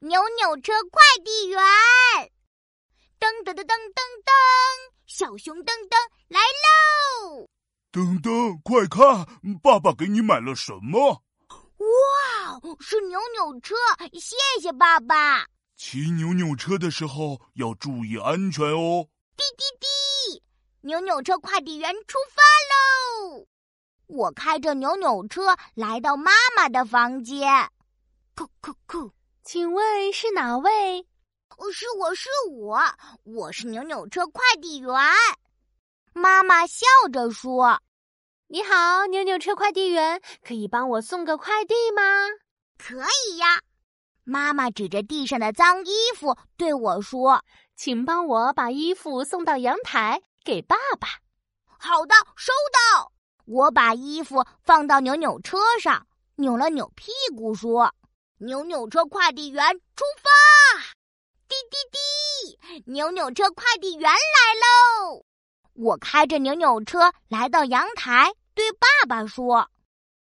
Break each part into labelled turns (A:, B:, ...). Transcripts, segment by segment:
A: 扭扭车快递员。噔噔噔噔噔噔，小熊噔噔来喽！
B: 噔噔，快看，爸爸给你买了什么？
A: 哇，是扭扭车！谢谢爸爸。
B: 骑扭扭车的时候要注意安全哦。
A: 滴滴滴，扭扭车快递员出发喽！我开着扭扭车来到妈妈的房间。
C: 酷酷酷，请问是哪位？
A: 是我是我，我是扭扭车快递员。妈妈笑着说：“
C: 你好，扭扭车快递员，可以帮我送个快递吗？”“
A: 可以呀。”妈妈指着地上的脏衣服对我说：“
C: 请帮我把衣服送到阳台给爸爸。”“
A: 好的，收到。”我把衣服放到扭扭车上，扭了扭屁股说：“扭扭车快递员出发！”滴滴滴，扭扭车快递员来喽！我开着扭扭车来到阳台，对爸爸说：“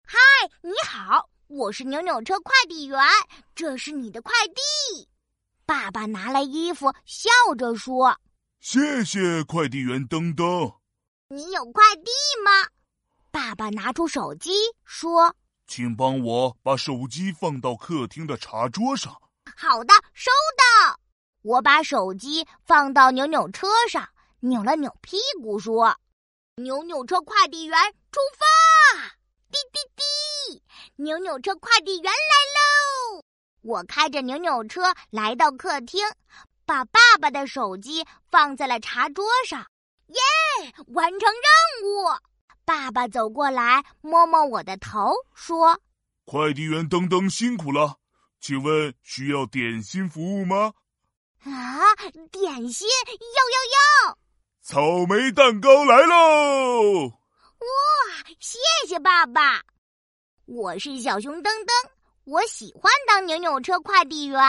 A: 嗨，你好，我是扭扭车快递员，这是你的快递。”爸爸拿来衣服，笑着说：“
B: 谢谢快递员登登。”
A: 你有快递吗？爸爸拿出手机说：“
B: 请帮我把手机放到客厅的茶桌上。”
A: 好的，收到。我把手机放到扭扭车上，扭了扭屁股，说：“扭扭车快递员出发！”滴滴滴，扭扭车快递员来喽！我开着扭扭车来到客厅，把爸爸的手机放在了茶桌上。耶，完成任务！爸爸走过来，摸摸我的头，说：“
B: 快递员登登辛苦了，请问需要点心服务吗？”
A: 啊，点心要要要！
B: 草莓蛋糕来喽！
A: 哇，谢谢爸爸！我是小熊噔噔，我喜欢当扭扭车快递员。